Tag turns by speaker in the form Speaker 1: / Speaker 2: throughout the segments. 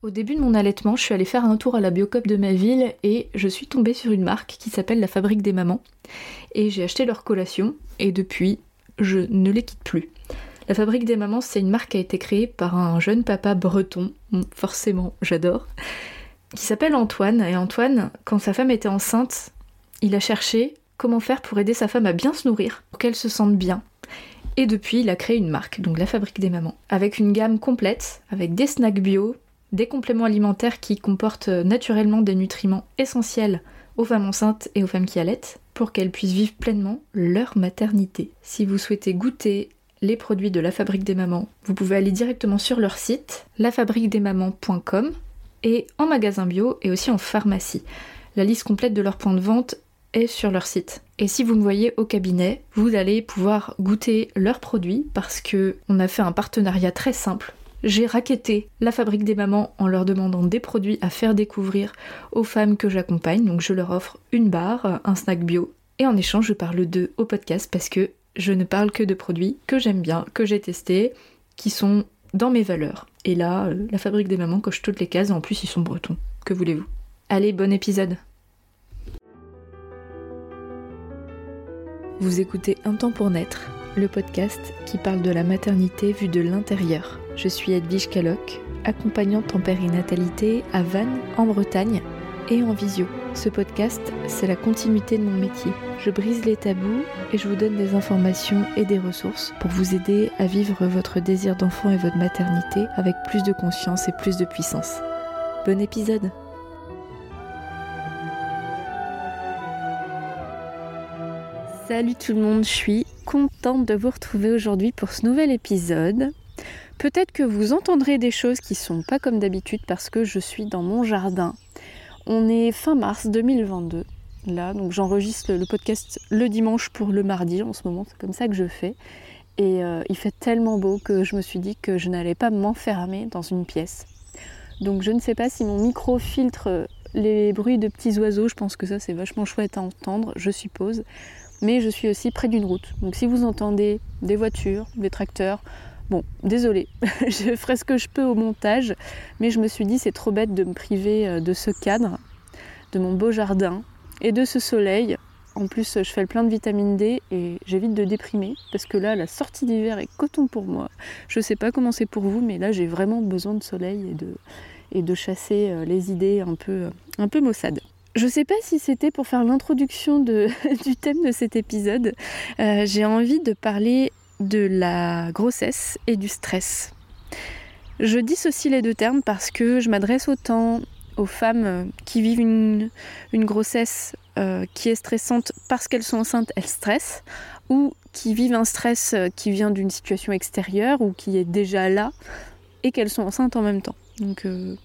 Speaker 1: Au début de mon allaitement, je suis allée faire un tour à la Biocop de ma ville et je suis tombée sur une marque qui s'appelle La Fabrique des Mamans. Et j'ai acheté leur collation et depuis, je ne les quitte plus. La Fabrique des Mamans, c'est une marque qui a été créée par un jeune papa breton, forcément j'adore, qui s'appelle Antoine. Et Antoine, quand sa femme était enceinte, il a cherché comment faire pour aider sa femme à bien se nourrir, pour qu'elle se sente bien. Et depuis, il a créé une marque, donc la Fabrique des Mamans, avec une gamme complète, avec des snacks bio, des compléments alimentaires qui comportent naturellement des nutriments essentiels aux femmes enceintes et aux femmes qui allaitent pour qu'elles puissent vivre pleinement leur maternité. Si vous souhaitez goûter les produits de la Fabrique des Mamans, vous pouvez aller directement sur leur site lafabriquedesmamans.com et en magasin bio et aussi en pharmacie. La liste complète de leurs points de vente est sur leur site. Et si vous me voyez au cabinet, vous allez pouvoir goûter leurs produits parce que on a fait un partenariat très simple j'ai raquetté la fabrique des mamans en leur demandant des produits à faire découvrir aux femmes que j'accompagne. Donc je leur offre une barre, un snack bio. Et en échange, je parle d'eux au podcast parce que je ne parle que de produits que j'aime bien, que j'ai testés, qui sont dans mes valeurs. Et là, euh, la fabrique des mamans coche toutes les cases, en plus ils sont bretons. Que voulez-vous? Allez, bon épisode Vous écoutez Un temps pour naître, le podcast qui parle de la maternité vue de l'intérieur. Je suis Edwige Caloc, accompagnante en périnatalité à Vannes, en Bretagne, et en visio. Ce podcast, c'est la continuité de mon métier. Je brise les tabous et je vous donne des informations et des ressources pour vous aider à vivre votre désir d'enfant et votre maternité avec plus de conscience et plus de puissance. Bon épisode Salut tout le monde, je suis contente de vous retrouver aujourd'hui pour ce nouvel épisode. Peut-être que vous entendrez des choses qui sont pas comme d'habitude parce que je suis dans mon jardin. On est fin mars 2022. Là, donc j'enregistre le podcast le dimanche pour le mardi en ce moment, c'est comme ça que je fais. Et euh, il fait tellement beau que je me suis dit que je n'allais pas m'enfermer dans une pièce. Donc je ne sais pas si mon micro filtre les bruits de petits oiseaux, je pense que ça c'est vachement chouette à entendre, je suppose. Mais je suis aussi près d'une route. Donc si vous entendez des voitures, des tracteurs, Bon, désolé, je ferai ce que je peux au montage, mais je me suis dit c'est trop bête de me priver euh, de ce cadre, de mon beau jardin et de ce soleil. En plus, je fais le plein de vitamine D et j'évite de déprimer parce que là, la sortie d'hiver est coton pour moi. Je sais pas comment c'est pour vous, mais là, j'ai vraiment besoin de soleil et de, chasser euh, les idées un peu, euh, un peu maussades. Je sais pas si c'était pour faire l'introduction du thème de cet épisode. j'ai envie de parler de la grossesse et du stress. Je dissocie les deux termes parce que je m'adresse autant aux femmes qui vivent une, grossesse euh, qui est stressante parce qu'elles sont enceintes, elles stressent, ou qui vivent un stress euh, qui vient d'une situation extérieure ou qui est déjà là et qu'elles sont enceintes en même temps. Donc euh,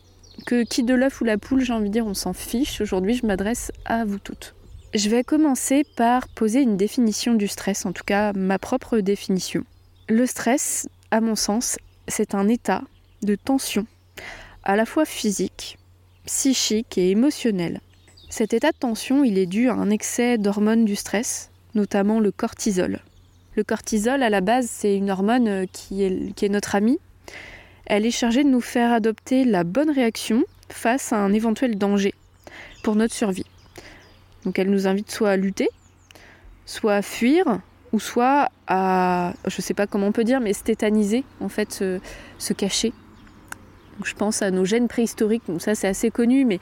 Speaker 1: que qui de l'œuf ou la poule, j'ai envie de dire, on s'en fiche. Aujourd'hui, je m'adresse à vous toutes. Je vais commencer par poser une définition du stress, en tout cas ma propre définition. Le stress, à mon sens, c'est un état de tension, à la fois physique, psychique et émotionnel. Cet état de tension, il est dû à un excès d'hormones du stress, notamment le cortisol. Le cortisol, à la base, c'est une hormone qui est, qui est notre amie. Elle est chargée de nous faire adopter la bonne réaction face à un éventuel danger pour notre survie. Donc elle nous invite soit à lutter, soit à fuir, ou soit à, je sais pas comment on peut dire, mais se en fait, se, cacher. je pense à nos gènes préhistoriques, donc ça c'est assez connu, mais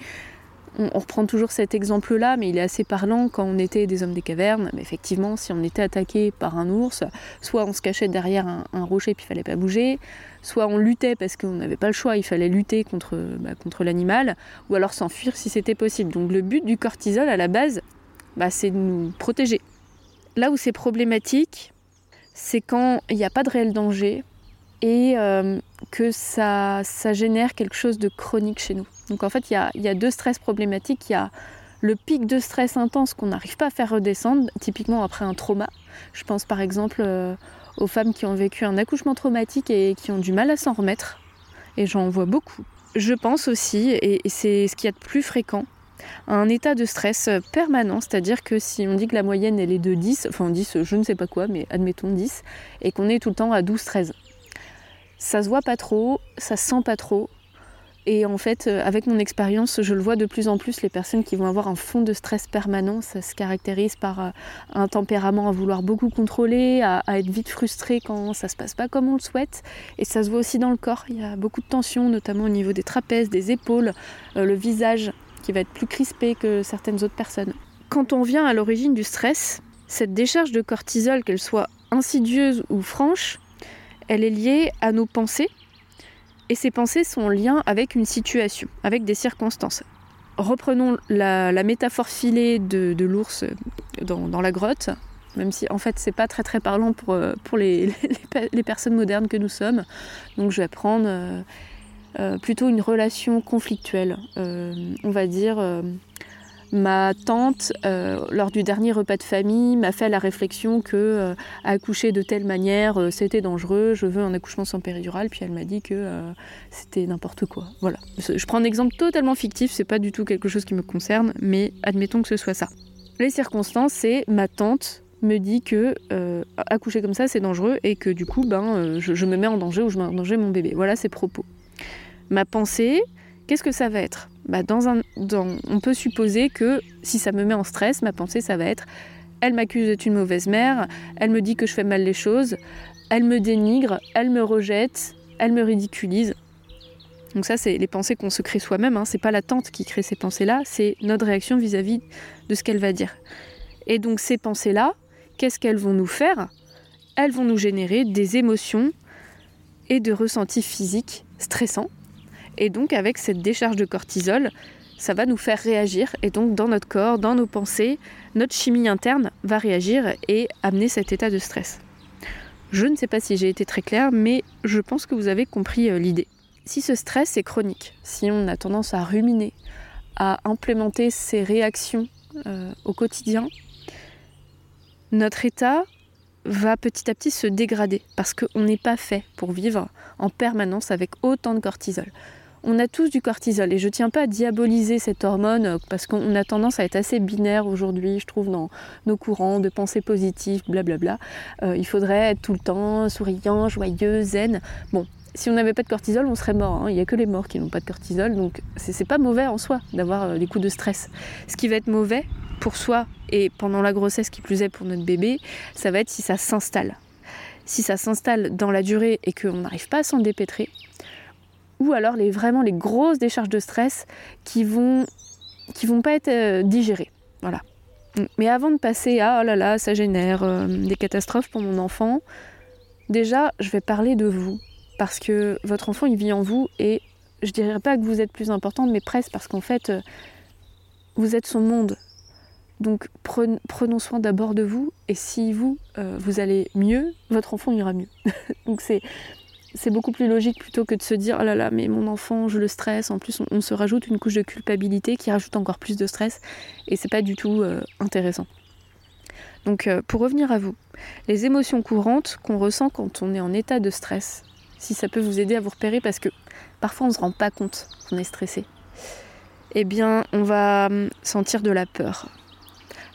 Speaker 1: on, reprend toujours cet exemple-là, mais il est assez parlant quand on était des hommes des cavernes. Mais effectivement, si on était attaqué par un ours, soit on se cachait derrière un, rocher puis il fallait pas bouger, soit on luttait parce qu'on n'avait pas le choix, il fallait lutter contre, bah, l'animal, ou alors s'enfuir si c'était possible. Donc le but du cortisol à la base, bah, c'est de nous protéger. Là où c'est problématique, c'est quand il n'y a pas de réel danger et euh, que ça, ça génère quelque chose de chronique chez nous. Donc en fait, il y a, deux stress problématiques. Il y a le pic de stress intense qu'on n'arrive pas à faire redescendre, typiquement après un trauma. Je pense par exemple euh, aux femmes qui ont vécu un accouchement traumatique et qui ont du mal à s'en remettre. Et j'en vois beaucoup. Je pense aussi, et c'est ce qu'il y a de plus fréquent, un état de stress permanent, c'est-à-dire que si on dit que la moyenne elle est de 10, enfin 10, je ne sais pas quoi, mais admettons 10, et qu'on est tout le temps à 12-13. Ça se voit pas trop, ça se sent pas trop, Et en fait, euh, avec mon expérience, je le vois de plus en plus, les personnes qui vont avoir un fond de stress permanent, ça se caractérise par euh, un tempérament à vouloir beaucoup contrôler, à, être vite frustré quand ça se passe pas comme on le souhaite. Et ça se voit aussi dans le corps. Il y a beaucoup de tension, notamment au niveau des trapèzes, des épaules, euh, le visage qui va être plus crispé que certaines autres personnes. Quand on vient à l'origine du stress, cette décharge de cortisol, qu'elle soit insidieuse ou franche, elle est liée à nos pensées et ces pensées sont en lien avec une situation, avec des circonstances. Reprenons la, métaphore filée de, l'ours dans, la grotte, même si en fait c'est pas très parlant pour, euh, les, personnes modernes que nous sommes. Donc je vais prendre euh, euh, plutôt une relation conflictuelle, on va dire Ma tante, euh, lors du dernier repas de famille, m'a fait la réflexion que euh, accoucher de telle manière, euh, c'était dangereux, je veux un accouchement sans péridurale, puis elle m'a dit que c'était n'importe quoi. Voilà. Je prends un exemple totalement fictif, c'est pas du tout quelque chose qui me concerne, mais admettons que ce soit ça. Les circonstances, c'est ma tante me dit que accoucher comme ça, c'est dangereux et que du coup, ben, je, je, me mets en danger ou je mets en danger mon bébé. Voilà ses propos. Ma pensée, qu'est-ce que ça va être? Bah, dans un, on peut supposer que si ça me met en stress, ma pensée, ça va être elle m'accuse d'être une mauvaise mère, elle me dit que je fais mal les choses, elle me dénigre, elle me rejette, elle me ridiculise. Donc ça, c'est les pensées qu'on se crée soi-même. Hein. C'est pas la tante qui crée ces pensées-là, c'est notre réaction vis-à-vis de ce qu'elle va dire. Et donc ces pensées-là, qu'est-ce qu'elles vont nous faire? Elles vont nous générer des émotions et de ressentis physiques stressants et donc avec cette décharge de cortisol, ça va nous faire réagir. Et donc dans notre corps, dans nos pensées, notre chimie interne va réagir et amener cet état de stress. Je ne sais pas si j'ai été très claire, mais je pense que vous avez compris euh, l'idée. Si ce stress est chronique, si on a tendance à ruminer, à implémenter ces réactions euh, au quotidien, notre état va petit à petit se dégrader parce qu'on n'est pas fait pour vivre en permanence avec autant de cortisol on a tous du cortisol et je tiens pas à diaboliser cette hormone euh, parce qu'on a tendance à être assez binaire aujourd'hui, je trouve, dans nos courants de pensée positive, blablabla. Euh, il faudrait être tout le temps souriant, joyeux, zen. Bon, si on n'avait pas de cortisol, on serait mort. Hein. Il n'y a que les morts qui n'ont pas de cortisol, donc c'est pas mauvais en soi d'avoir euh, des coups de stress. Ce qui va être mauvais pour soi et pendant la grossesse, qui plus est pour notre bébé, ça va être si ça s'installe. Si ça s'installe dans la durée et qu'on n'arrive pas à s'en dépêtrer, ou alors les, vraiment les grosses décharges de stress qui vont, qui vont pas être euh, digérées. Voilà. Mais avant de passer à oh là là, ça génère euh, des catastrophes pour mon enfant, déjà je vais parler de vous. Parce que votre enfant il vit en vous et je dirais pas que vous êtes plus importante, mais presque parce qu'en fait euh, vous êtes son monde. Donc prenons soin d'abord de vous et si vous, vous allez mieux, votre enfant ira mieux. Donc c'est c'est beaucoup plus logique plutôt que de se dire oh là là mais mon enfant je le stresse. En plus on, se rajoute une couche de culpabilité qui rajoute encore plus de stress. Et c'est pas du tout euh, intéressant. Donc euh, pour revenir à vous les émotions courantes qu'on ressent quand on est en état de stress si ça peut vous aider à vous repérer parce que parfois on se rend pas compte qu'on est stressé eh bien on va hum, sentir de la peur.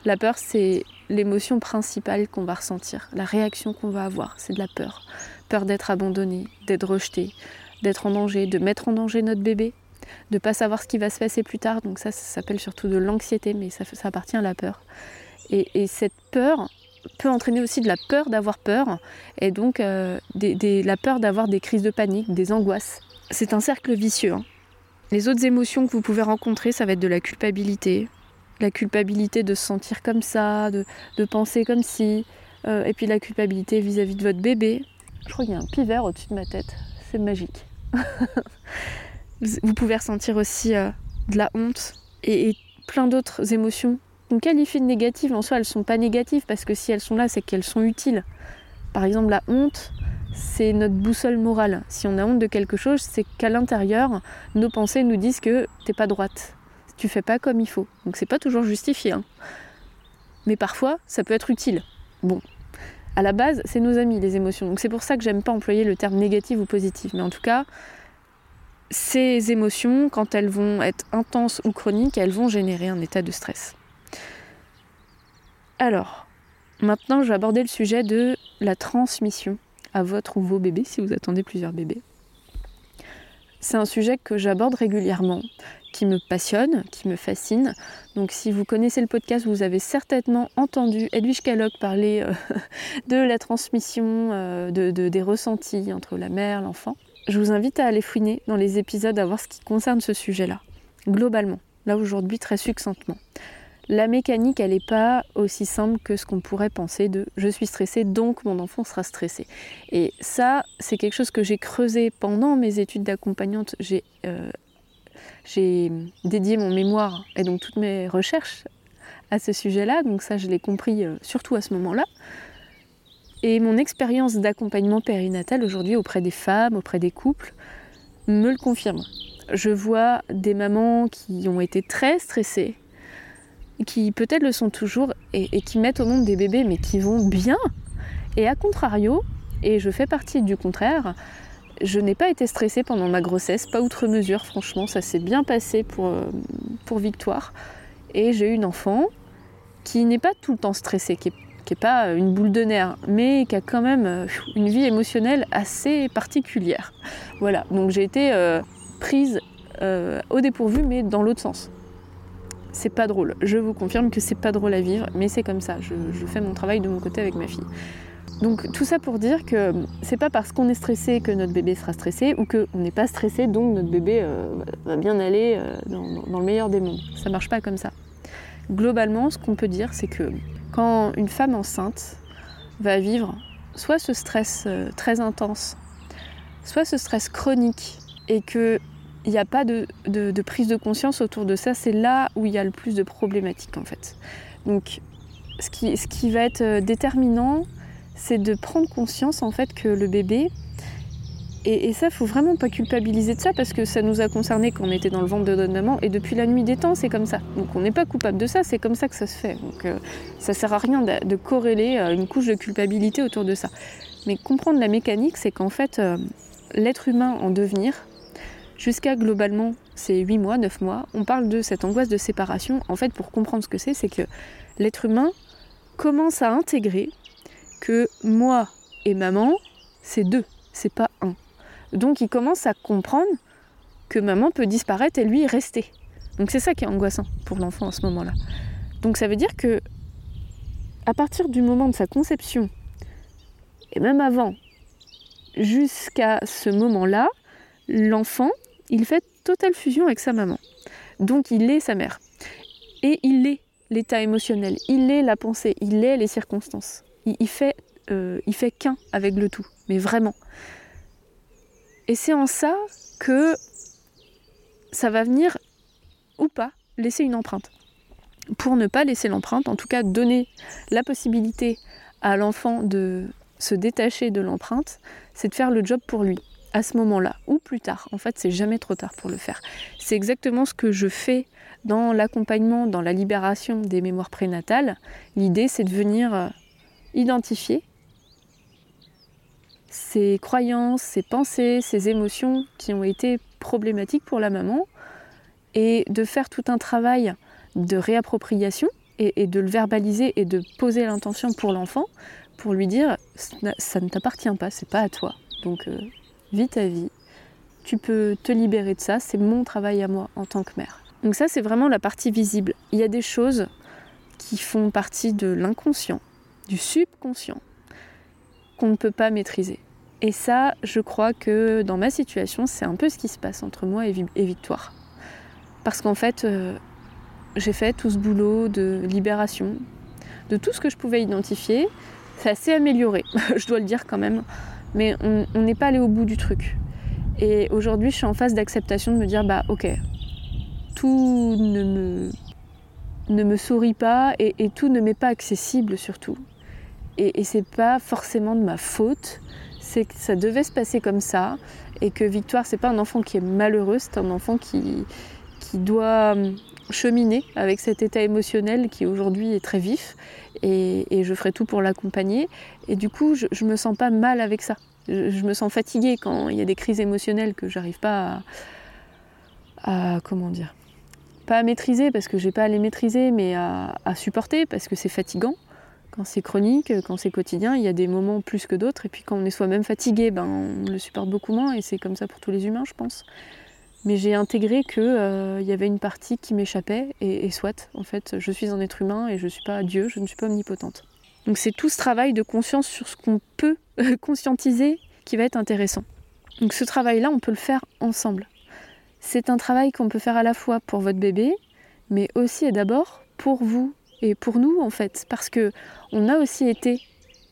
Speaker 1: La peur c'est l'émotion principale qu'on va ressentir la réaction qu'on va avoir c'est de la peur peur d'être abandonné, d'être rejeté, d'être en danger, de mettre en danger notre bébé, de pas savoir ce qui va se passer plus tard. Donc ça, ça s'appelle surtout de l'anxiété, mais ça, appartient à la peur. Et, cette peur peut entraîner aussi de la peur d'avoir peur, et donc euh, la peur d'avoir des crises de panique, des angoisses. C'est un cercle vicieux. Hein. Les autres émotions que vous pouvez rencontrer, ça va être de la culpabilité, la culpabilité de se sentir comme ça, de, penser comme si, euh, et puis la culpabilité vis à -vis de votre bébé, je crois qu'il y a un pivert au-dessus de ma tête. C'est magique. Vous pouvez ressentir aussi euh, de la honte et, plein d'autres émotions. On qualifie de négatives, en soi elles sont pas négatives parce que si elles sont là, c'est qu'elles sont utiles. Par exemple, la honte, c'est notre boussole morale. Si on a honte de quelque chose, c'est qu'à l'intérieur, nos pensées nous disent que t'es pas droite, tu fais pas comme il faut. Donc c'est pas toujours justifié. Hein. Mais parfois, ça peut être utile. Bon, à la base, c'est nos amis, les émotions. Donc c'est pour ça que j'aime pas employer le terme négatif ou positif. Mais en tout cas, ces émotions, quand elles vont être intenses ou chroniques, elles vont générer un état de stress. Alors, maintenant, je vais aborder le sujet de la transmission à votre ou vos bébés, si vous attendez plusieurs bébés. C'est un sujet que j'aborde régulièrement, qui me passionne, qui me fascine. Donc si vous connaissez le podcast, vous avez certainement entendu Edwige Kellogg parler euh, de la transmission euh, de, des ressentis entre la mère l'enfant. Je vous invite à aller fouiner dans les épisodes à voir ce qui concerne ce sujet-là, globalement, là aujourd'hui très succinctement la mécanique, elle n'est pas aussi simple que ce qu'on pourrait penser de je suis stressée, donc mon enfant sera stressé. Et ça, c'est quelque chose que j'ai creusé pendant mes études d'accompagnante. J'ai euh, dédié mon mémoire et donc toutes mes recherches à ce sujet-là, donc ça, je l'ai compris euh, surtout à ce moment-là. Et mon expérience d'accompagnement périnatal aujourd'hui auprès des femmes, auprès des couples, me le confirme. Je vois des mamans qui ont été très stressées qui peut-être le sont toujours et, qui mettent au monde des bébés mais qui vont bien. Et à contrario, et je fais partie du contraire, je n'ai pas été stressée pendant ma grossesse, pas outre mesure, franchement, ça s'est bien passé pour, euh, pour Victoire. Et j'ai eu une enfant qui n'est pas tout le temps stressée, qui n'est pas une boule de nerfs, mais qui a quand même euh, une vie émotionnelle assez particulière. Voilà, donc j'ai été euh, prise au dépourvu, mais dans l'autre sens c'est pas drôle. Je vous confirme que c'est pas drôle à vivre, mais c'est comme ça. Je, fais mon travail de mon côté avec ma fille. Donc tout ça pour dire que c'est pas parce qu'on est stressé que notre bébé sera stressé ou qu'on n'est pas stressé donc notre bébé euh, va bien aller euh, dans, le meilleur des mondes. Ça marche pas comme ça. Globalement, ce qu'on peut dire, c'est que quand une femme enceinte va vivre soit ce stress euh, très intense, soit ce stress chronique et que il n'y a pas de, prise de conscience autour de ça. C'est là où il y a le plus de problématiques en fait. Donc ce qui, va être déterminant, c'est de prendre conscience en fait que le bébé, et, ça, il faut vraiment pas culpabiliser de ça parce que ça nous a concerné quand on était dans le ventre de notre maman et depuis la nuit des temps, c'est comme ça. Donc on n'est pas coupable de ça, c'est comme ça que ça se fait. Donc euh, ça sert à rien de, corréler euh, une couche de culpabilité autour de ça. Mais comprendre la mécanique, c'est qu'en fait, l'être humain en devenir, jusqu'à globalement ces 8 mois, 9 mois, on parle de cette angoisse de séparation. En fait, pour comprendre ce que c'est, c'est que l'être humain commence à intégrer que moi et maman, c'est deux, c'est pas un. Donc il commence à comprendre que maman peut disparaître et lui rester. Donc c'est ça qui est angoissant pour l'enfant à ce moment-là. Donc ça veut dire que à partir du moment de sa conception, et même avant, jusqu'à ce moment-là, l'enfant il fait totale fusion avec sa maman. Donc il est sa mère. Et il est l'état émotionnel, il est la pensée, il est les circonstances. Il, fait, euh, fait qu'un avec le tout, mais vraiment. Et c'est en ça que ça va venir ou pas laisser une empreinte. Pour ne pas laisser l'empreinte, en tout cas donner la possibilité à l'enfant de se détacher de l'empreinte, c'est de faire le job pour lui à ce moment-là ou plus tard. En fait, c'est jamais trop tard pour le faire. C'est exactement ce que je fais dans l'accompagnement, dans la libération des mémoires prénatales. L'idée, c'est de venir euh, identifier ces croyances, ces pensées, ces émotions qui ont été problématiques pour la maman et de faire tout un travail de réappropriation et, de le verbaliser et de poser l'intention pour l'enfant pour lui dire ça ne t'appartient pas, c'est pas à toi. Donc euh, vis ta vie, tu peux te libérer de ça, c'est mon travail à moi en tant que mère. Donc ça c'est vraiment la partie visible. Il y a des choses qui font partie de l'inconscient, du subconscient, qu'on ne peut pas maîtriser. Et ça, je crois que dans ma situation, c'est un peu ce qui se passe entre moi et, Victoire. Parce qu'en fait, euh, j'ai fait tout ce boulot de libération, de tout ce que je pouvais identifier. C'est assez amélioré, je dois le dire quand même mais on n'est pas allé au bout du truc. Et aujourd'hui, je suis en phase d'acceptation de me dire bah ok, tout ne me, ne me sourit pas et, tout ne m'est pas accessible surtout. Et, et c'est pas forcément de ma faute, c'est que ça devait se passer comme ça et que Victoire, c'est pas un enfant qui est malheureux, c'est un enfant qui, qui doit cheminer avec cet état émotionnel qui aujourd'hui est très vif et, je ferai tout pour l'accompagner. Et du coup, je, ne me sens pas mal avec ça. Je, me sens fatiguée quand il y a des crises émotionnelles que j'arrive pas à, comment dire, pas à maîtriser parce que j'ai pas à les maîtriser, mais à, supporter parce que c'est fatigant Quand c'est chronique, quand c'est quotidien, il y a des moments plus que d'autres. Et puis quand on est soi-même fatigué, ben, on le supporte beaucoup moins. Et c'est comme ça pour tous les humains, je pense. Mais j'ai intégré qu'il euh, y avait une partie qui m'échappait. Et, soit, en fait, je suis un être humain et je ne suis pas Dieu, je ne suis pas omnipotente. Donc c'est tout ce travail de conscience sur ce qu'on peut conscientiser qui va être intéressant. Donc ce travail-là, on peut le faire ensemble. C'est un travail qu'on peut faire à la fois pour votre bébé, mais aussi et d'abord pour vous et pour nous en fait, parce que on a aussi été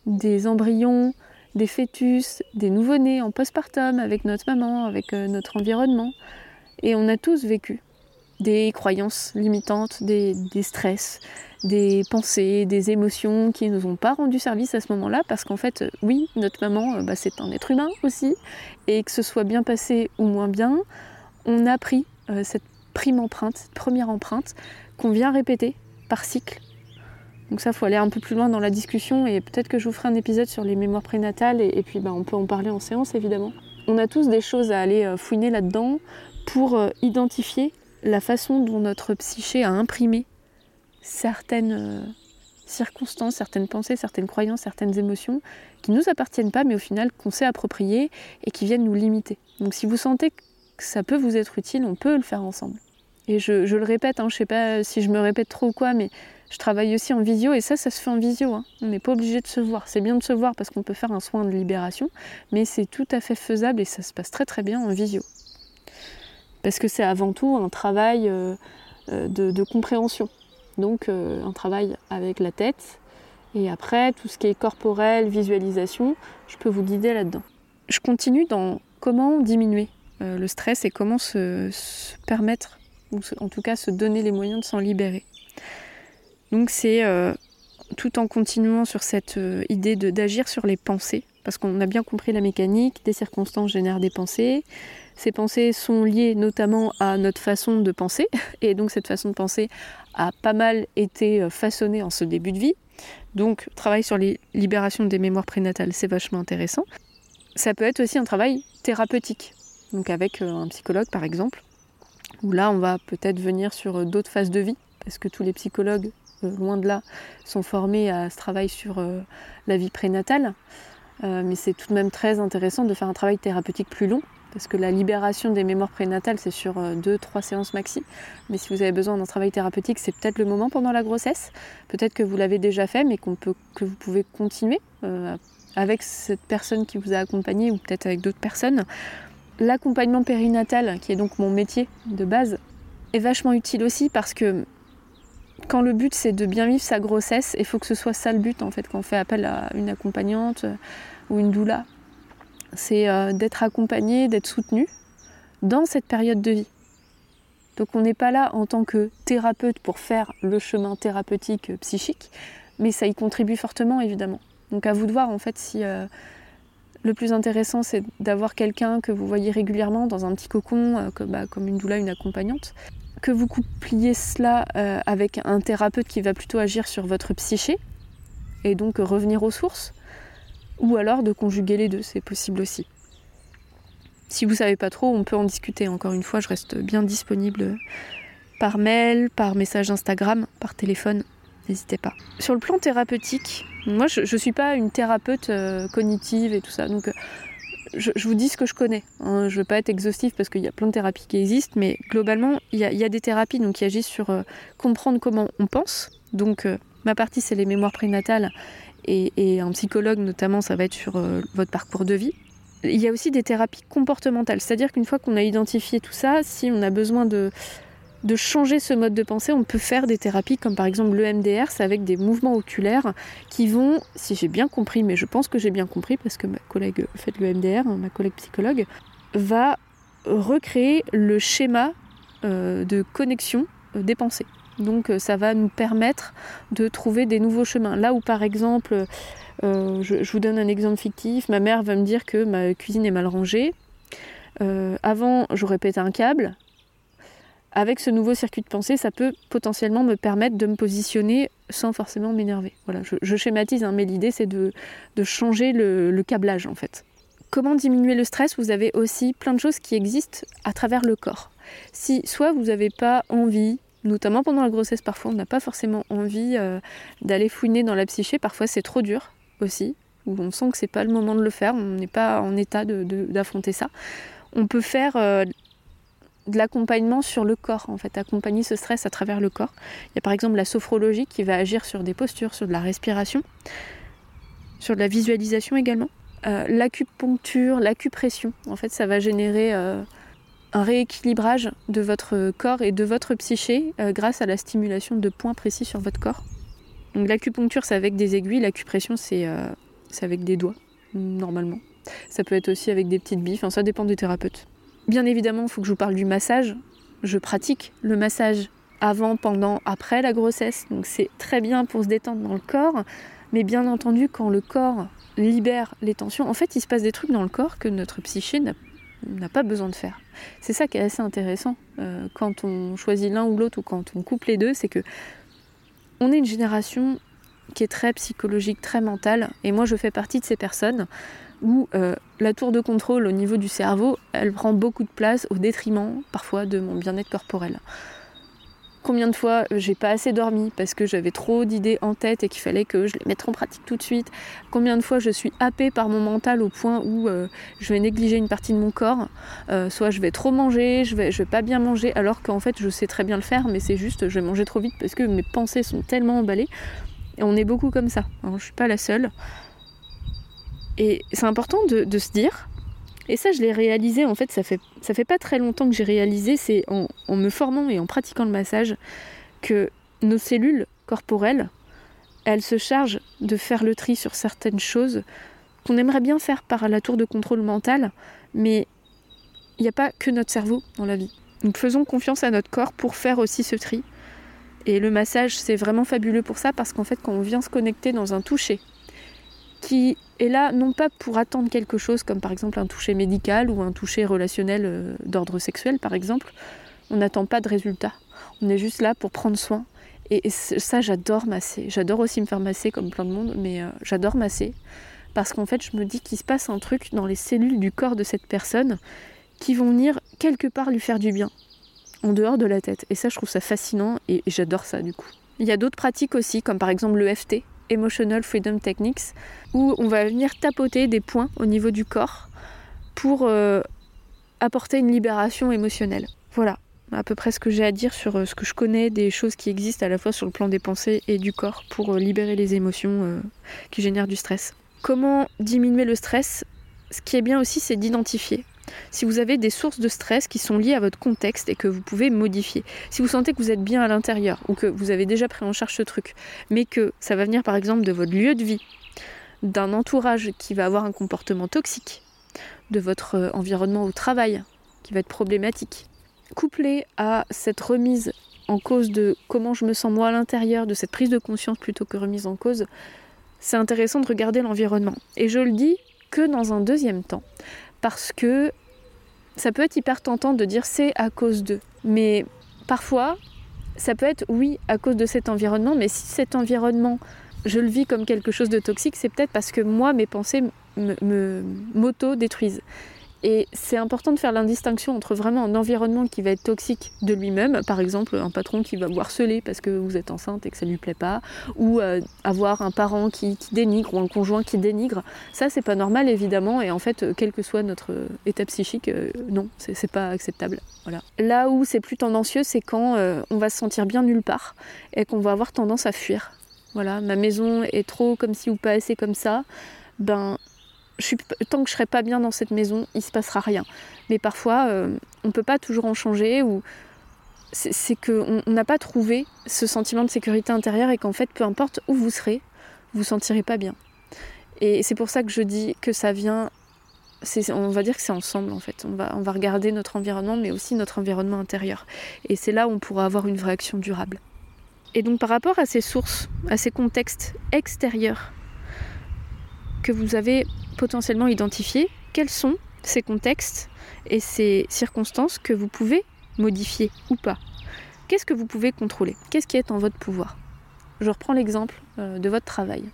Speaker 1: des embryons, des fœtus, des nouveau-nés en postpartum avec notre maman, avec euh, notre environnement, et on a tous vécu des croyances limitantes, des, stress, des pensées, des émotions qui ne nous ont pas rendu service à ce moment-là, parce qu'en fait, oui, notre maman, euh, bah, c'est un être humain aussi, et que ce soit bien passé ou moins bien, on a pris euh, cette prime empreinte, cette première empreinte, qu'on vient répéter cycle. Donc ça, faut aller un peu plus loin dans la discussion et peut-être que je vous ferai un épisode sur les mémoires prénatales et, puis bah, on peut en parler en séance évidemment. On a tous des choses à aller euh, fouiner là-dedans pour euh, identifier la façon dont notre psyché a imprimé certaines euh, circonstances, certaines pensées, certaines croyances, certaines émotions qui ne nous appartiennent pas mais au final qu'on sait approprier et qui viennent nous limiter. Donc si vous sentez que ça peut vous être utile, on peut le faire ensemble. Et je, le répète, hein, je ne sais pas si je me répète trop ou quoi, mais je travaille aussi en visio et ça, ça se fait en visio. Hein. On n'est pas obligé de se voir. C'est bien de se voir parce qu'on peut faire un soin de libération, mais c'est tout à fait faisable et ça se passe très très bien en visio. Parce que c'est avant tout un travail euh, euh, de, compréhension. Donc euh, un travail avec la tête et après tout ce qui est corporel, visualisation, je peux vous guider là-dedans. Je continue dans comment diminuer le stress et comment se permettre ou en tout cas se donner les moyens de s'en libérer. Donc c'est euh, tout en continuant sur cette euh, idée d'agir sur les pensées, parce qu'on a bien compris la mécanique, des circonstances génèrent des pensées, ces pensées sont liées notamment à notre façon de penser, et donc cette façon de penser a pas mal été euh, façonnée en ce début de vie. Donc travail sur les libérations des mémoires prénatales, c'est vachement intéressant. Ça peut être aussi un travail thérapeutique, donc avec un psychologue par exemple, où là on va peut-être venir sur d'autres phases de vie, parce que tous les psychologues, euh, loin de là, sont formés à ce travail sur euh, la vie prénatale. Euh, mais c'est tout de même très intéressant de faire un travail thérapeutique plus long, parce que la libération des mémoires prénatales, c'est sur 2-3 séances maxi. Mais si vous avez besoin d'un travail thérapeutique, c'est peut-être le moment pendant la grossesse. Peut-être que vous l'avez déjà fait, mais que vous pouvez continuer avec cette personne qui vous a accompagné ou peut-être avec d'autres personnes L'accompagnement périnatal, qui est donc mon métier de base, est vachement utile aussi parce que quand le but c'est de bien vivre sa grossesse, il faut que ce soit ça le but en fait quand on fait appel à une accompagnante euh, ou une doula. C'est euh, d'être accompagné, d'être soutenu dans cette période de vie. Donc on n'est pas là en tant que thérapeute pour faire le chemin thérapeutique euh, psychique, mais ça y contribue fortement évidemment. Donc à vous de voir en fait si le plus intéressant, c'est d'avoir quelqu'un que vous voyez régulièrement dans un petit cocon, euh, bah, comme, une doula, une accompagnante. Que vous coupliez cela euh, avec un thérapeute qui va plutôt agir sur votre psyché et donc revenir aux sources. Ou alors de conjuguer les deux, c'est possible aussi. Si vous ne savez pas trop, on peut en discuter. Encore une fois, je reste bien disponible par mail, par message Instagram, par téléphone n'hésitez pas. Sur le plan thérapeutique, moi je ne suis pas une thérapeute euh, cognitive et tout ça, donc euh, je, vous dis ce que je connais. Hein. Je ne veux pas être exhaustif parce qu'il y a plein de thérapies qui existent, mais globalement, il y a, des thérapies donc, qui agissent sur euh, comprendre comment on pense. Donc ma partie, c'est les mémoires prénatales et, et, un psychologue notamment, ça va être sur votre parcours de vie. Il y a aussi des thérapies comportementales, c'est-à-dire qu'une fois qu'on a identifié tout ça, si on a besoin de de changer ce mode de pensée, on peut faire des thérapies comme par exemple l'EMDR, c'est avec des mouvements oculaires qui vont, si j'ai bien compris, mais je pense que j'ai bien compris parce que ma collègue fait l'EMDR, hein, ma collègue psychologue, va recréer le schéma euh, de connexion euh, des pensées. Donc euh, ça va nous permettre de trouver des nouveaux chemins. Là où par exemple, je, vous donne un exemple fictif, ma mère va me dire que ma cuisine est mal rangée. avant, j'aurais pété un câble, avec ce nouveau circuit de pensée, ça peut potentiellement me permettre de me positionner sans forcément m'énerver. Voilà, je, schématise, hein, mais l'idée c'est de, changer le, câblage en fait. Comment diminuer le stress? Vous avez aussi plein de choses qui existent à travers le corps. Si soit vous n'avez pas envie Notamment pendant la grossesse, parfois on n'a pas forcément envie euh, d'aller fouiner dans la psyché, parfois c'est trop dur aussi, où on sent que c'est pas le moment de le faire, on n'est pas en état d'affronter ça. On peut faire euh, de l'accompagnement sur le corps, en fait, accompagner ce stress à travers le corps. Il y a par exemple la sophrologie qui va agir sur des postures, sur de la respiration, sur de la visualisation également. Euh, l'acupuncture, l'acupression, en fait, ça va générer un rééquilibrage de votre corps et de votre psyché euh, grâce à la stimulation de points précis sur votre corps. Donc l'acupuncture c'est avec des aiguilles, l'acupression c'est euh, avec des doigts normalement. Ça peut être aussi avec des petites billes, enfin, ça dépend des thérapeutes. Bien évidemment, il faut que je vous parle du massage. Je pratique le massage avant, pendant, après la grossesse. Donc c'est très bien pour se détendre dans le corps. Mais bien entendu, quand le corps libère les tensions, en fait, il se passe des trucs dans le corps que notre psyché n'a pas besoin de faire. C'est ça qui est assez intéressant euh, quand on choisit l'un ou l'autre ou quand on coupe les deux, c'est que on est une génération qui est très psychologique, très mentale, et moi je fais partie de ces personnes où euh, la tour de contrôle au niveau du cerveau, elle prend beaucoup de place au détriment parfois de mon bien-être corporel. Combien de fois euh, j'ai pas assez dormi parce que j'avais trop d'idées en tête et qu'il fallait que je les mette en pratique tout de suite? Combien de fois je suis happée par mon mental au point où euh, je vais négliger une partie de mon corps? Soit je vais trop manger, je vais, vais pas bien manger alors qu'en fait je sais très bien le faire mais c'est juste je vais manger trop vite parce que mes pensées sont tellement emballées. Et on est beaucoup comme ça. Alors, je suis pas la seule. Et c'est important de se dire et ça, je l'ai réalisé, en fait, ça fait, ça fait pas très longtemps que j'ai réalisé, c'est en, me formant et en pratiquant le massage, que nos cellules corporelles, elles se chargent de faire le tri sur certaines choses qu'on aimerait bien faire par la tour de contrôle mental, mais il n'y a pas que notre cerveau dans la vie. Donc faisons confiance à notre corps pour faire aussi ce tri. Et le massage, c'est vraiment fabuleux pour ça, parce qu'en fait, quand on vient se connecter dans un toucher, qui est là non pas pour attendre quelque chose comme par exemple un toucher médical ou un toucher relationnel euh, d'ordre sexuel par exemple. On n'attend pas de résultat. On est juste là pour prendre soin. Et, ça, j'adore masser. J'adore aussi me faire masser comme plein de monde, mais euh, j'adore masser parce qu'en fait, je me dis qu'il se passe un truc dans les cellules du corps de cette personne qui vont venir quelque part lui faire du bien, en dehors de la tête. Et ça, je trouve ça fascinant et, j'adore ça du coup. Il y a d'autres pratiques aussi, comme par exemple l'EFT, Emotional Freedom Techniques, où on va venir tapoter des points au niveau du corps pour euh, apporter une libération émotionnelle. Voilà, à peu près ce que j'ai à dire sur euh, ce que je connais des choses qui existent à la fois sur le plan des pensées et du corps pour euh, libérer les émotions qui génèrent du stress. Comment diminuer le stress? Ce qui est bien aussi, c'est d'identifier si vous avez des sources de stress qui sont liées à votre contexte et que vous pouvez modifier. Si vous sentez que vous êtes bien à l'intérieur ou que vous avez déjà pris en charge ce truc, mais que ça va venir par exemple de votre lieu de vie, d'un entourage qui va avoir un comportement toxique, de votre euh, environnement au travail qui va être problématique, couplé à cette remise en cause de comment je me sens moi à l'intérieur, de cette prise de conscience plutôt que remise en cause, c'est intéressant de regarder l'environnement. Et je le dis que dans un deuxième temps, parce que ça peut être hyper tentant de dire c'est à cause d'eux. Mais parfois, ça peut être oui à cause de cet environnement, mais si cet environnement, je le vis comme quelque chose de toxique, c'est peut-être parce que moi, mes pensées m'auto-détruisent. Et c'est important de faire l'indistinction entre vraiment un environnement qui va être toxique de lui-même, par exemple un patron qui va vous harceler parce que vous êtes enceinte et que ça lui plaît pas, ou euh, avoir un parent qui, dénigre ou un conjoint qui dénigre. Ça, c'est pas normal évidemment, et en fait, quel que soit notre état psychique, euh, non, c'est pas acceptable. Voilà. Là où c'est plus tendancieux, c'est quand euh, on va se sentir bien nulle part et qu'on va avoir tendance à fuir. Voilà, ma maison est trop comme ci ou pas assez comme ça. Ben, tant que je serai pas bien dans cette maison, il se passera rien. Mais parfois, euh, on peut pas toujours en changer ou c'est qu'on n'a pas trouvé ce sentiment de sécurité intérieure et qu'en fait, peu importe où vous serez, vous vous sentirez pas bien. Et c'est pour ça que je dis que ça vient, on va dire que c'est ensemble en fait. On va, on va regarder notre environnement, mais aussi notre environnement intérieur. Et c'est là où on pourra avoir une vraie action durable. Et donc par rapport à ces sources, à ces contextes extérieurs que vous avez potentiellement identifier quels sont ces contextes et ces circonstances que vous pouvez modifier ou pas? Qu'est-ce que vous pouvez contrôler? Qu'est-ce qui est en votre pouvoir? Je reprends l'exemple euh, de votre travail.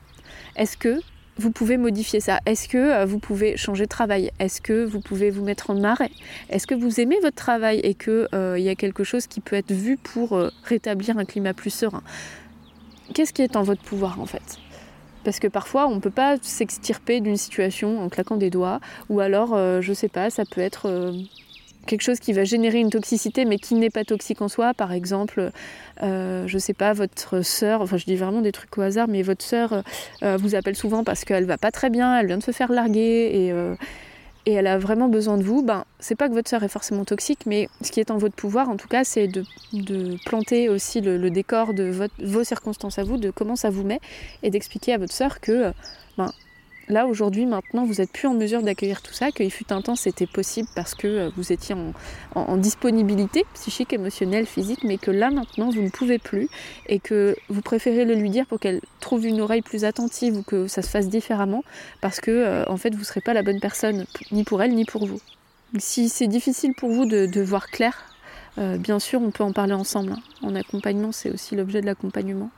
Speaker 1: Est-ce que vous pouvez modifier ça? Est-ce que euh, vous pouvez changer de travail? Est-ce que vous pouvez vous mettre en arrêt? Est-ce que vous aimez votre travail et qu'il euh, y a quelque chose qui peut être vu pour rétablir un climat plus serein? Qu'est-ce qui est en votre pouvoir en fait? Parce que parfois, on ne peut pas s'extirper d'une situation en claquant des doigts, ou alors, je sais pas, ça peut être quelque chose qui va générer une toxicité mais qui n'est pas toxique en soi. Par exemple, euh, je sais pas, votre sœur, enfin je dis vraiment des trucs au hasard, mais votre sœur euh, vous appelle souvent parce qu'elle va pas très bien, elle vient de se faire larguer et, euh, et elle a vraiment besoin de vous. Ben, c'est pas que votre sœur est forcément toxique, mais ce qui est en votre pouvoir en tout cas, c'est de, planter aussi le, décor de vos circonstances à vous, de comment ça vous met et d'expliquer à votre sœur que ben, Là, aujourd'hui, maintenant, vous n'êtes plus en mesure d'accueillir tout ça, qu'il fut un temps, c'était possible parce que euh, vous étiez en, disponibilité psychique, émotionnelle, physique, mais que là, maintenant, vous ne pouvez plus et que vous préférez le lui dire pour qu'elle trouve une oreille plus attentive ou que ça se fasse différemment parce que, euh, en fait, vous ne serez pas la bonne personne, ni pour elle, ni pour vous. Si c'est difficile pour vous de, voir clair, euh, bien sûr, on peut en parler ensemble. Hein. En accompagnement, c'est aussi l'objet de l'accompagnement.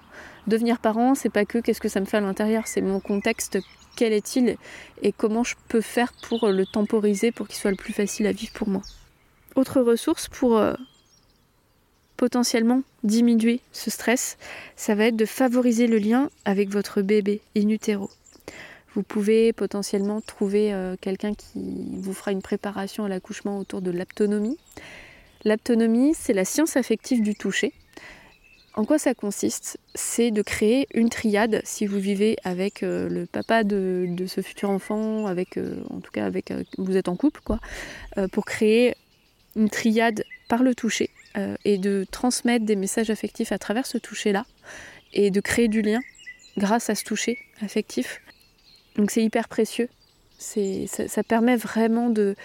Speaker 1: Devenir parent, c'est pas que qu'est-ce que ça me fait à l'intérieur, c'est mon contexte quel est-il et comment je peux faire pour le temporiser pour qu'il soit le plus facile à vivre pour moi. Autre ressource pour euh, potentiellement diminuer ce stress, ça va être de favoriser le lien avec votre bébé in utero. Vous pouvez potentiellement trouver euh, quelqu'un qui vous fera une préparation à l'accouchement autour de l'aptonomie. L'aptonomie, c'est la science affective du toucher. En quoi ça consiste? C'est de créer une triade si vous vivez avec euh, le papa de, ce futur enfant, avec, euh, en tout cas avec euh, vous êtes en couple, quoi, pour créer une triade par le toucher et de transmettre des messages affectifs à travers ce toucher-là et de créer du lien grâce à ce toucher affectif. Donc c'est hyper précieux. Ça, permet vraiment de,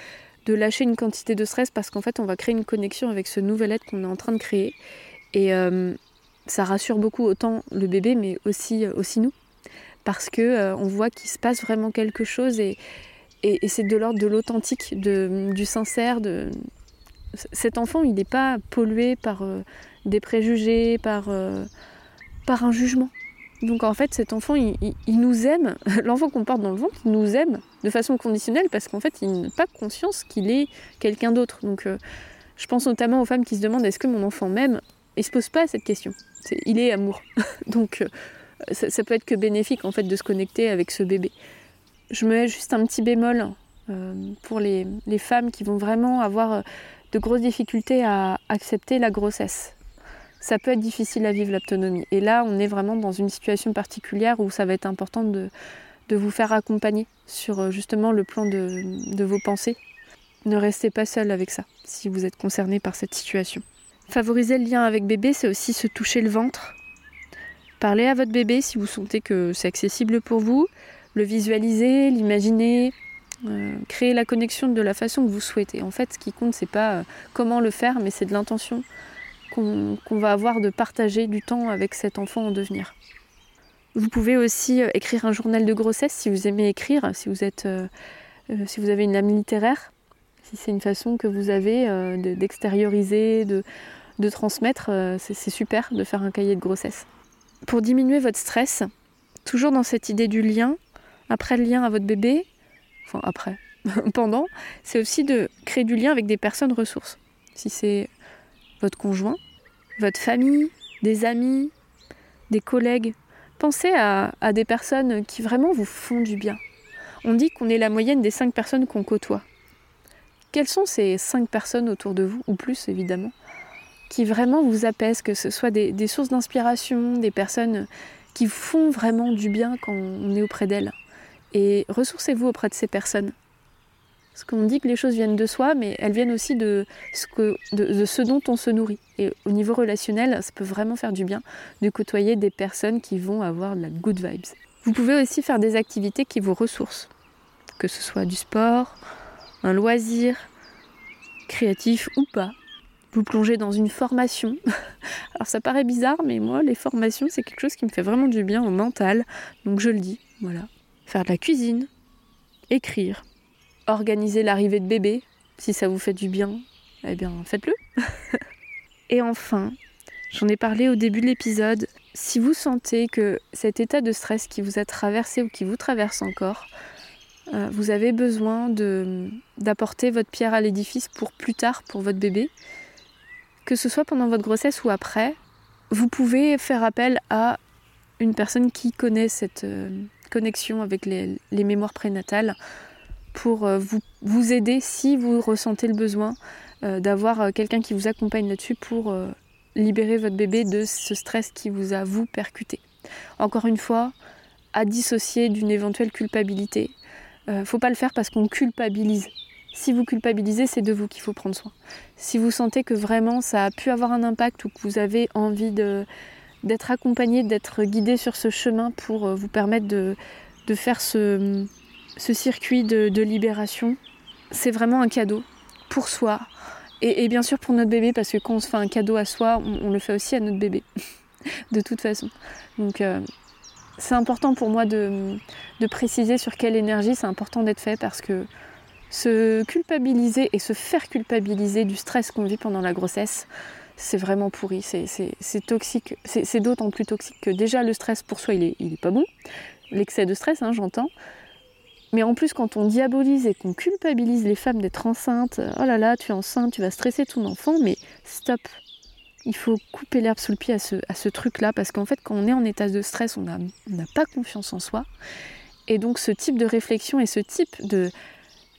Speaker 1: de lâcher une quantité de stress parce qu'en fait on va créer une connexion avec ce nouvel être qu'on est en train de créer. Et, ça rassure beaucoup autant le bébé, mais aussi, euh, aussi nous, parce que euh, on voit qu'il se passe vraiment quelque chose et, et, c'est de l'ordre de l'authentique, du sincère. De... Cet enfant, il n'est pas pollué par euh, des préjugés, par, par un jugement. Donc en fait, cet enfant, il, il nous aime. L'enfant qu'on porte dans le ventre, il nous aime de façon conditionnelle parce qu'en fait, il n'a pas conscience qu'il est quelqu'un d'autre. Donc je pense notamment aux femmes qui se demandent est-ce que mon enfant m'aime? Il ne se pose pas cette question il est amour. Donc euh, ça, peut être que bénéfique en fait de se connecter avec ce bébé. Je mets juste un petit bémol euh, pour les, femmes qui vont vraiment avoir euh, de grosses difficultés à accepter la grossesse. Ça peut être difficile à vivre l'autonomie. Et là, on est vraiment dans une situation particulière où ça va être important de, vous faire accompagner sur justement le plan de vos pensées. Ne restez pas seul avec ça si vous êtes concerné par cette situation. Favoriser le lien avec bébé, c'est aussi se toucher le ventre. Parlez à votre bébé si vous sentez que c'est accessible pour vous, le visualiser, l'imaginer, euh, créer la connexion de la façon que vous souhaitez. En fait, ce qui compte, c'est pas euh, comment le faire, mais c'est de l'intention qu'on va avoir de partager du temps avec cet enfant en devenir. Vous pouvez aussi euh, écrire un journal de grossesse si vous aimez écrire, si vous, êtes, si vous avez une âme littéraire, si c'est une façon que vous avez d'extérioriser, de, de transmettre, euh, c'est super de faire un cahier de grossesse. Pour diminuer votre stress, toujours dans cette idée du lien, après le lien à votre bébé, enfin après, pendant, c'est aussi de créer du lien avec des personnes ressources. Si c'est votre conjoint, votre famille, des amis, des collègues, pensez à, à, des personnes qui vraiment vous font du bien. On dit qu'on est la moyenne des cinq personnes qu'on côtoie. Quelles sont ces cinq personnes autour de vous, ou plus évidemment, qui vraiment vous apaisent, que ce soit des, sources d'inspiration, des personnes qui font vraiment du bien quand on est auprès d'elles. Et ressourcez-vous auprès de ces personnes. Parce qu'on dit que les choses viennent de soi, mais elles viennent aussi de ce, de, ce dont on se nourrit. Et au niveau relationnel, ça peut vraiment faire du bien de côtoyer des personnes qui vont avoir de la good vibes. Vous pouvez aussi faire des activités qui vous ressourcent, que ce soit du sport, un loisir, créatif ou pas, vous plongez dans une formation. Alors ça paraît bizarre, mais moi, les formations, c'est quelque chose qui me fait vraiment du bien au mental. Donc je le dis, voilà. Faire de la cuisine, écrire, organiser l'arrivée de bébé, si ça vous fait du bien, eh bien faites-le. Et enfin, j'en ai parlé au début de l'épisode, si vous sentez que cet état de stress qui vous a traversé ou qui vous traverse encore, euh, vous avez besoin d'apporter votre pierre à l'édifice pour plus tard, pour votre bébé, que ce soit pendant votre grossesse ou après, vous pouvez faire appel à une personne qui connaît cette euh, connexion avec les, mémoires prénatales pour euh, vous, aider si vous ressentez le besoin d'avoir quelqu'un qui vous accompagne là-dessus pour libérer votre bébé de ce stress qui vous a vous percuté. Encore une fois, à dissocier d'une éventuelle culpabilité. Euh, faut pas le faire parce qu'on culpabilise. Si vous culpabilisez, c'est de vous qu'il faut prendre soin. Si vous sentez que vraiment ça a pu avoir un impact ou que vous avez envie d'être accompagné, d'être guidé sur ce chemin pour euh, vous permettre de, faire ce, circuit de, libération, c'est vraiment un cadeau pour soi. Et, bien sûr pour notre bébé, parce que quand on se fait un cadeau à soi, on, le fait aussi à notre bébé, de toute façon. Donc euh, c'est important pour moi de, préciser sur quelle énergie c'est important d'être fait parce que se culpabiliser et se faire culpabiliser du stress qu'on vit pendant la grossesse, c'est vraiment pourri, c'est toxique, c'est d'autant plus toxique que déjà le stress pour soi il est, pas bon, l'excès de stress hein, j'entends, mais en plus quand on diabolise et qu'on culpabilise les femmes d'être enceintes, oh là là tu es enceinte, tu vas stresser ton enfant, mais stop, il faut couper l'herbe sous le pied à ce, truc-là, parce qu'en fait, quand on est en état de stress, on n'a pas confiance en soi. Et donc, ce type de réflexion et ce type de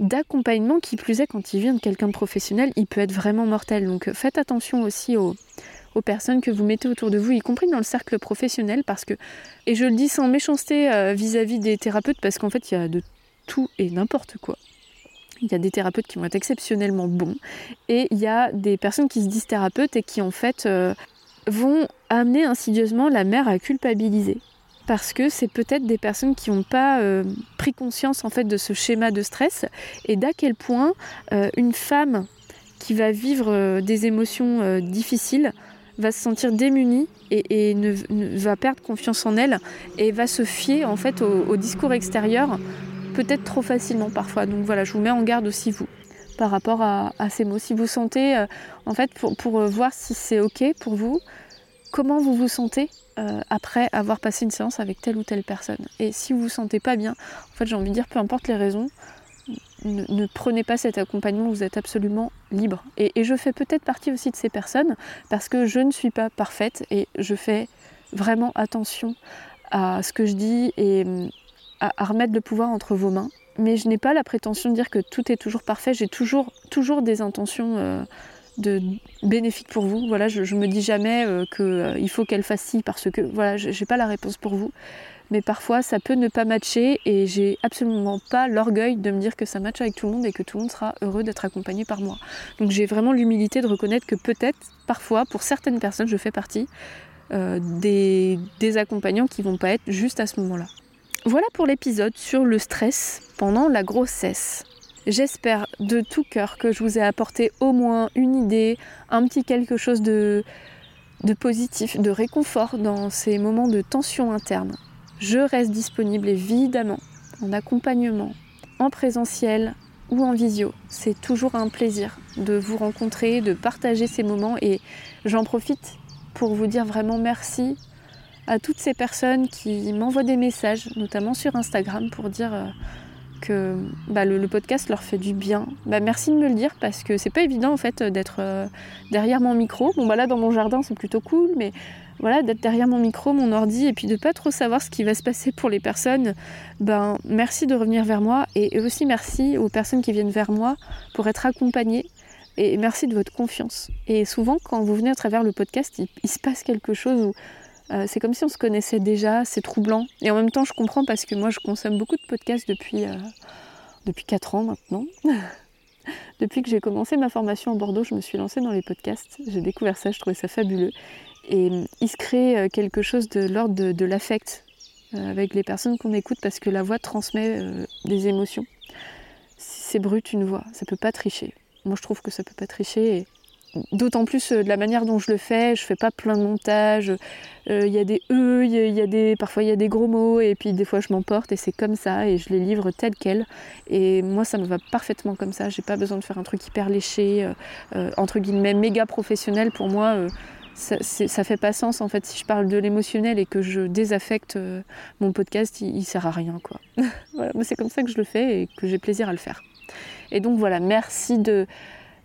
Speaker 1: d'accompagnement, qui plus est quand il vient de quelqu'un de professionnel, il peut être vraiment mortel. Donc, faites attention aussi aux, personnes que vous mettez autour de vous, y compris dans le cercle professionnel, parce que, et je le dis sans méchanceté euh, vis-à-vis des thérapeutes, parce qu'en fait, il y a de tout et n'importe quoi. Il y a des thérapeutes qui vont être exceptionnellement bons et il y a des personnes qui se disent thérapeutes et qui en fait euh, vont amener insidieusement la mère à culpabiliser. Parce que c'est peut-être des personnes qui n'ont pas euh, pris conscience en fait de ce schéma de stress et d'à quel point euh, une femme qui va vivre des émotions difficiles va se sentir démunie et, va perdre confiance en elle et va se fier en fait au discours extérieur peut-être trop facilement parfois. Donc voilà, je vous mets en garde aussi vous par rapport à, ces mots. Si vous sentez, euh, en fait, pour, euh, voir si c'est ok pour vous, comment vous vous sentez euh, après avoir passé une séance avec telle ou telle personne. Et si vous vous sentez pas bien, en fait, j'ai envie de dire, peu importe les raisons, ne, prenez pas cet accompagnement, vous êtes absolument libre. Et, je fais peut-être partie aussi de ces personnes parce que je ne suis pas parfaite et je fais vraiment attention à ce que je dis et à, remettre le pouvoir entre vos mains. Mais je n'ai pas la prétention de dire que tout est toujours parfait. J'ai toujours, toujours des intentions euh, de bénéfiques pour vous. Voilà, je, ne me dis jamais euh, qu'il euh, faut qu'elle fasse ci parce que voilà, j'ai pas la réponse pour vous. Mais parfois, ça peut ne pas matcher et j'ai absolument pas l'orgueil de me dire que ça matche avec tout le monde et que tout le monde sera heureux d'être accompagné par moi. Donc j'ai vraiment l'humilité de reconnaître que peut-être, parfois, pour certaines personnes, je fais partie des, des accompagnants qui vont pas être juste à ce moment-là. Voilà pour l'épisode sur le stress pendant la grossesse. J'espère de tout cœur que je vous ai apporté au moins une idée, un petit quelque chose de, positif, de réconfort dans ces moments de tension interne. Je reste disponible évidemment en accompagnement, en présentiel ou en visio. C'est toujours un plaisir de vous rencontrer, de partager ces moments et j'en profite pour vous dire vraiment merci à toutes ces personnes qui m'envoient des messages, notamment sur Instagram, pour dire euh, que bah, le, podcast leur fait du bien. Bah, merci de me le dire parce que c'est pas évident en fait d'être euh, derrière mon micro. Bon bah là dans mon jardin c'est plutôt cool, mais voilà d'être derrière mon micro, mon ordi et puis de pas trop savoir ce qui va se passer pour les personnes. Ben merci de revenir vers moi et aussi merci aux personnes qui viennent vers moi pour être accompagnées et merci de votre confiance. Et souvent, quand vous venez à travers le podcast, il, il se passe quelque chose où euh, c'est comme si on se connaissait déjà, c'est troublant. Et en même temps, je comprends parce que moi, je consomme beaucoup de podcasts depuis, euh, depuis 4 ans maintenant. depuis que j'ai commencé ma formation à Bordeaux, je me suis lancée dans les podcasts. J'ai découvert ça, je trouvais ça fabuleux. Et euh, il se crée quelque chose de l'ordre de, l'affect avec les personnes qu'on écoute parce que la voix transmet des émotions. c'est brut une voix, ça peut pas tricher. Moi, je trouve que ça peut pas tricher. D'autant plus euh, de la manière dont je le fais, je fais pas plein de montage. Euh, il y a des e, il y, a des, parfois il y a des gros mots, et puis des fois je m'emporte, et c'est comme ça, et je les livre tels quels. Et moi, ça me va parfaitement comme ça. J'ai pas besoin de faire un truc hyper léché, euh, entre guillemets méga professionnel. Pour moi, ça, fait pas sens en fait. Si je parle de l'émotionnel et que je désaffecte mon podcast, il, sert à rien quoi. c'est comme ça que je le fais et que j'ai plaisir à le faire. Et donc voilà, merci de,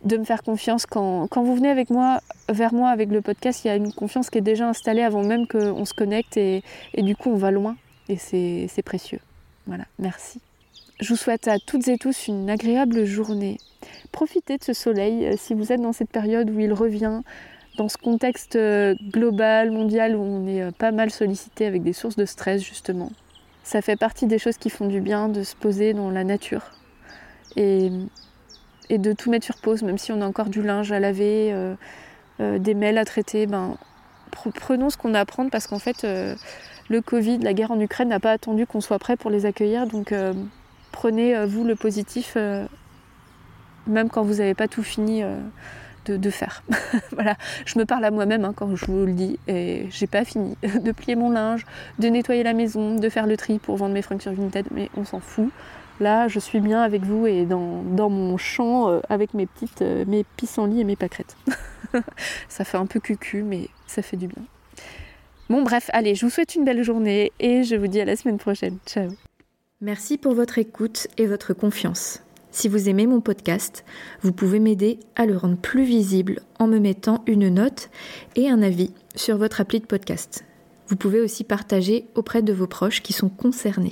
Speaker 1: de me faire confiance. Quand, vous venez avec moi, vers moi avec le podcast, il y a une confiance qui est déjà installée avant même qu'on se connecte et, et, du coup on va loin et c'est précieux. Voilà, merci. Je vous souhaite à toutes et tous une agréable journée. Profitez de ce soleil euh, si vous êtes dans cette période où il revient, dans ce contexte euh, global, mondial, où on est euh, pas mal sollicité avec des sources de stress justement. Ça fait partie des choses qui font du bien de se poser dans la nature et, et de tout mettre sur pause, même si on a encore du linge à laver, euh, des mails à traiter. Ben, prenons ce qu'on a à prendre parce qu'en fait, le Covid, la guerre en Ukraine n'a pas attendu qu'on soit prêt pour les accueillir. Donc prenez vous le positif, même quand vous n'avez pas tout fini de, faire. voilà, je me parle à moi-même hein, quand je vous le dis et j'ai pas fini de plier mon linge, de nettoyer la maison, de faire le tri pour vendre mes fringues sur Vinted, mais on s'en fout. Là, je suis bien avec vous et dans, mon champ euh, avec mes petites euh, mes pissenlits et mes pâquerettes. ça fait un peu cucu, mais ça fait du bien. Bon, bref, allez, je vous souhaite une belle journée et je vous dis à la semaine prochaine. Ciao.
Speaker 2: Merci pour votre écoute et votre confiance. Si vous aimez mon podcast, vous pouvez m'aider à le rendre plus visible en me mettant une note et un avis sur votre appli de podcast. Vous pouvez aussi partager auprès de vos proches qui sont concernés.